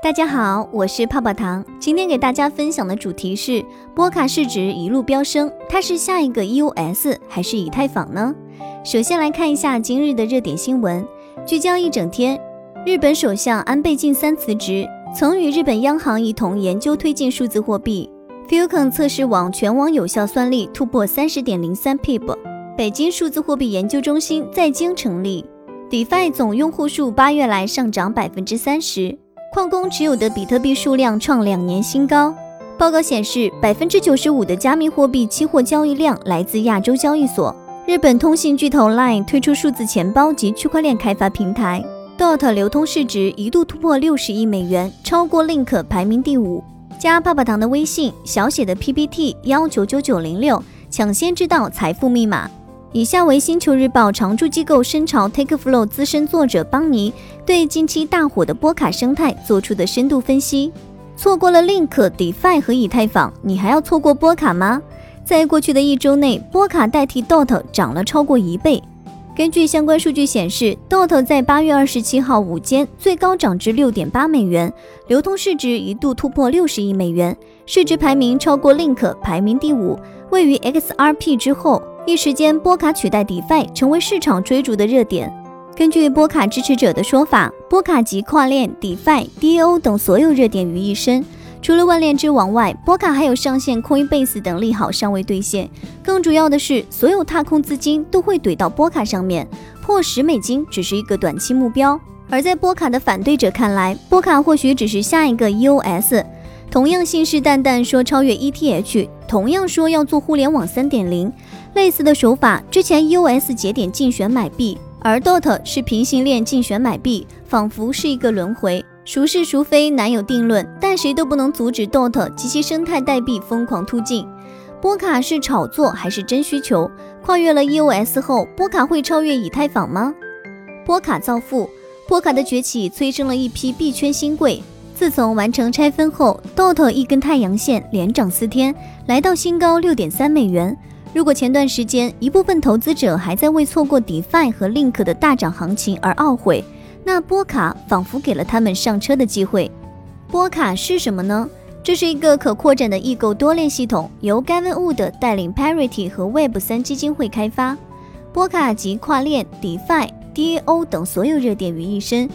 大家好，我是泡泡糖。今天给大家分享的主题是波卡市值一路飙升，它是下一个 EOS 还是以太坊呢？首先来看一下今日的热点新闻，聚焦一整天。日本首相安倍晋三辞职，曾与日本央行一同研究推进数字货币。Fucon 测试网全网有效算力突破三十点零三 pb。北京数字货币研究中心在京成立。DeFi 总用户数八月来上涨百分之三十。矿工持有的比特币数量创两年新高。报告显示，百分之九十五的加密货币期货交易量来自亚洲交易所。日本通信巨头 LINE 推出数字钱包及区块链开发平台。DOT 流通市值一度突破六十亿美元，超过 Link 排名第五。加泡泡糖的微信小写的 PPT 幺九九九零六，抢先知道财富密码。以下为星球日报常驻机构深潮 TakeFlow 资深作者邦尼对近期大火的波卡生态做出的深度分析。错过了 Link、DeFi 和以太坊，你还要错过波卡吗？在过去的一周内，波卡代替 DOT 涨了超过一倍。根据相关数据显示，DOT 在八月二十七号午间最高涨至六点八美元，流通市值一度突破六十亿美元，市值排名超过 Link，排名第五，位于 XRP 之后。一时间，波卡取代 DeFi 成为市场追逐的热点。根据波卡支持者的说法，波卡集跨链、DeFi、DAO 等所有热点于一身。除了万链之王外，波卡还有上线 Coinbase 等利好尚未兑现。更主要的是，所有踏空资金都会怼到波卡上面，破十美金只是一个短期目标。而在波卡的反对者看来，波卡或许只是下一个 EOS。同样信誓旦旦说超越 ETH，同样说要做互联网三点零。类似的手法，之前 EOS 节点竞选买币，而 DOT 是平行链竞选买币，仿佛是一个轮回，孰是孰非难有定论。但谁都不能阻止 DOT 及其生态代币疯狂突进。波卡是炒作还是真需求？跨越了 EOS 后，波卡会超越以太坊吗？波卡造富，波卡的崛起催生了一批币圈新贵。自从完成拆分后，DOT 一根太阳线连涨四天，来到新高六点三美元。如果前段时间一部分投资者还在为错过 DeFi 和 Link 的大涨行情而懊悔，那波卡仿佛给了他们上车的机会。波卡是什么呢？这是一个可扩展的异构多链系统，由 Gavin Wood 带领 Parity 和 Web 三基金会开发。波卡集跨链、DeFi、DAO 等所有热点于一身。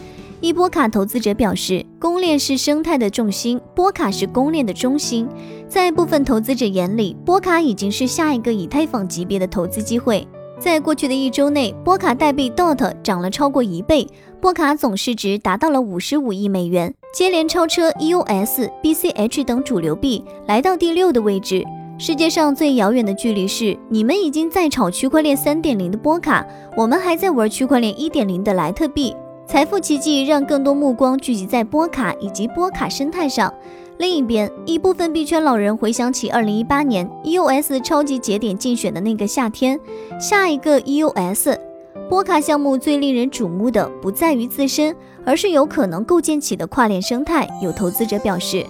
一波卡投资者表示，公链是生态的重心，波卡是公链的中心。在部分投资者眼里，波卡已经是下一个以太坊级别的投资机会。在过去的一周内，波卡代币 DOT 涨了超过一倍，波卡总市值达到了五十五亿美元，接连超车 EOS、BCH 等主流币，来到第六的位置。世界上最遥远的距离是，你们已经在炒区块链三点零的波卡，我们还在玩区块链一点零的莱特币。财富奇迹让更多目光聚集在波卡以及波卡生态上。另一边，一部分币圈老人回想起2018年 EOS 超级节点竞选的那个夏天，下一个 EOS 波卡项目最令人瞩目的不在于自身，而是有可能构建起的跨链生态。有投资者表示。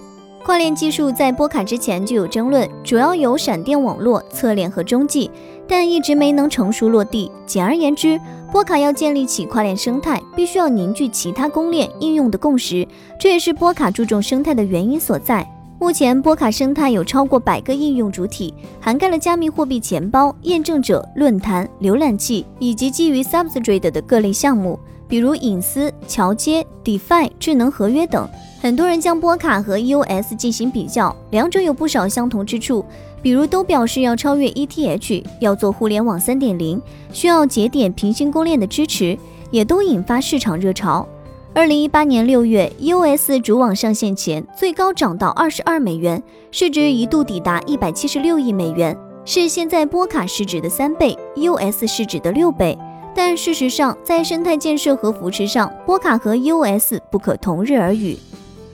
跨链技术在波卡之前就有争论，主要有闪电网络、侧链和中继，但一直没能成熟落地。简而言之，波卡要建立起跨链生态，必须要凝聚其他公链应用的共识，这也是波卡注重生态的原因所在。目前，波卡生态有超过百个应用主体，涵盖了加密货币钱包、验证者、论坛、浏览器以及基于 Substrate 的各类项目，比如隐私、桥接、DeFi、智能合约等。很多人将波卡和 EOS 进行比较，两者有不少相同之处，比如都表示要超越 ETH，要做互联网3.0，需要节点平行公链的支持，也都引发市场热潮。二零一八年六月，EOS 主网上线前最高涨到二十二美元，市值一度抵达一百七十六亿美元，是现在波卡市值的三倍，EOS 市值的六倍。但事实上，在生态建设和扶持上，波卡和 EOS 不可同日而语。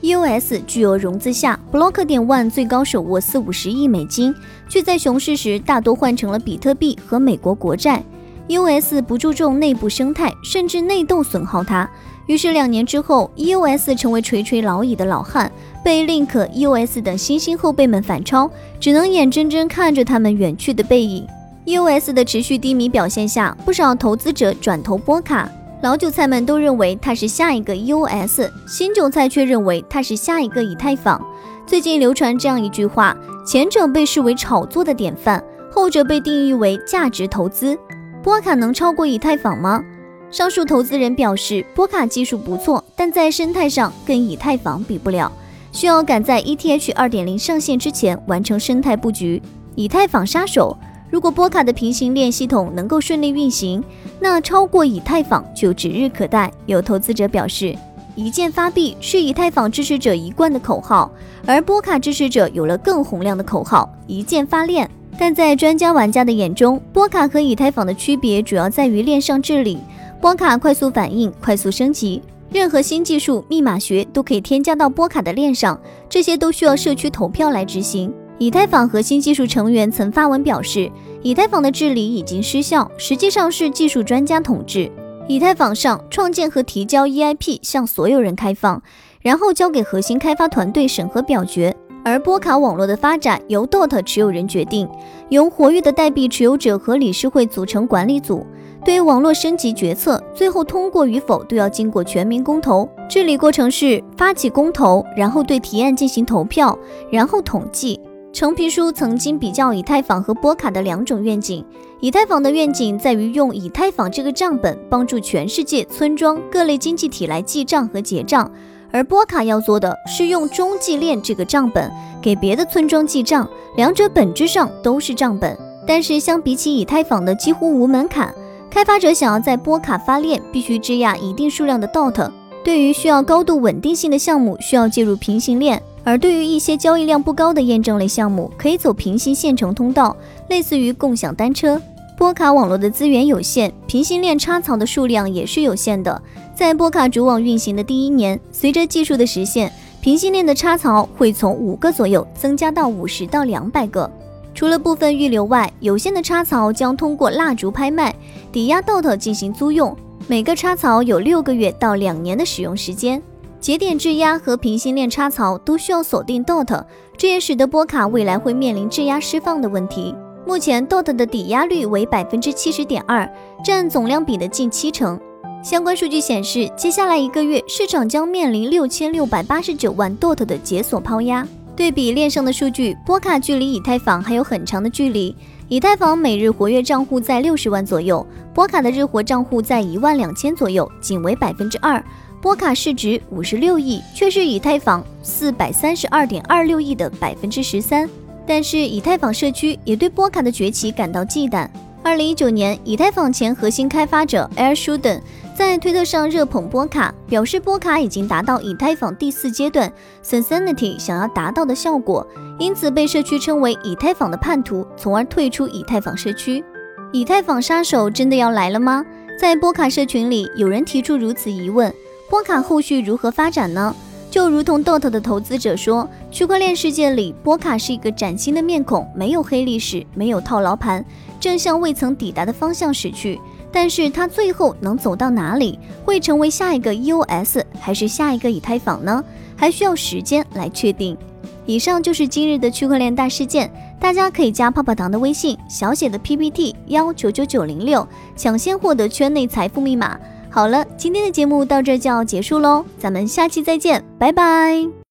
EOS 巨额融资下，Block 点 One 最高手握四五十亿美金，却在熊市时大多换成了比特币和美国国债。EOS 不注重内部生态，甚至内斗损耗它。于是两年之后，EOS 成为垂垂老矣的老汉，被 Link、EOS 等新兴后辈们反超，只能眼睁睁看着他们远去的背影。EOS 的持续低迷表现下，不少投资者转投波卡。老韭菜们都认为它是下一个 EOS，新韭菜却认为它是下一个以太坊。最近流传这样一句话：前者被视为炒作的典范，后者被定义为价值投资。波卡能超过以太坊吗？上述投资人表示，波卡技术不错，但在生态上跟以太坊比不了，需要赶在 ETH 二点零上线之前完成生态布局。以太坊杀手。如果波卡的平行链系统能够顺利运行，那超过以太坊就指日可待。有投资者表示，一键发币是以太坊支持者一贯的口号，而波卡支持者有了更洪亮的口号——一键发链。但在专家玩家的眼中，波卡和以太坊的区别主要在于链上治理。波卡快速反应、快速升级，任何新技术、密码学都可以添加到波卡的链上，这些都需要社区投票来执行。以太坊核心技术成员曾发文表示，以太坊的治理已经失效，实际上是技术专家统治。以太坊上创建和提交 EIP 向所有人开放，然后交给核心开发团队审核表决。而波卡网络的发展由 DOT 持有人决定，由活跃的代币持有者和理事会组成管理组。对于网络升级决策，最后通过与否都要经过全民公投。治理过程是发起公投，然后对提案进行投票，然后统计。橙皮书曾经比较以太坊和波卡的两种愿景。以太坊的愿景在于用以太坊这个账本帮助全世界村庄各类经济体来记账和结账，而波卡要做的是用中继链这个账本给别的村庄记账。两者本质上都是账本，但是相比起以太坊的几乎无门槛，开发者想要在波卡发链必须质押一定数量的 DOT。对于需要高度稳定性的项目，需要介入平行链。而对于一些交易量不高的验证类项目，可以走平行线程通道，类似于共享单车。波卡网络的资源有限，平行链插槽的数量也是有限的。在波卡主网运行的第一年，随着技术的实现，平行链的插槽会从五个左右增加到五十到两百个。除了部分预留外，有限的插槽将通过蜡烛拍卖、抵押 DOT 进行租用，每个插槽有六个月到两年的使用时间。节点质押和平行链插槽都需要锁定 DOT，这也使得波卡未来会面临质押释放的问题。目前 DOT 的抵押率为百分之七十点二，占总量比的近七成。相关数据显示，接下来一个月市场将面临六千六百八十九万 DOT 的解锁抛压。对比链上的数据，波卡距离以太坊还有很长的距离。以太坊每日活跃账户在六十万左右，波卡的日活账户在一万两千左右，仅为百分之二。波卡市值五十六亿，却是以太坊四百三十二点二六亿的百分之十三。但是，以太坊社区也对波卡的崛起感到忌惮。二零一九年，以太坊前核心开发者 Air Shuden 在推特上热捧波卡，表示波卡已经达到以太坊第四阶段 Sincerity 想要达到的效果，因此被社区称为以太坊的叛徒，从而退出以太坊社区。以太坊杀手真的要来了吗？在波卡社群里，有人提出如此疑问。波卡后续如何发展呢？就如同 DOT 的投资者说，区块链世界里，波卡是一个崭新的面孔，没有黑历史，没有套牢盘，正向未曾抵达的方向驶去。但是它最后能走到哪里？会成为下一个 EOS 还是下一个以太坊呢？还需要时间来确定。以上就是今日的区块链大事件，大家可以加泡泡糖的微信，小写的 PPT 幺九九九零六，抢先获得圈内财富密码。好了，今天的节目到这就要结束喽，咱们下期再见，拜拜。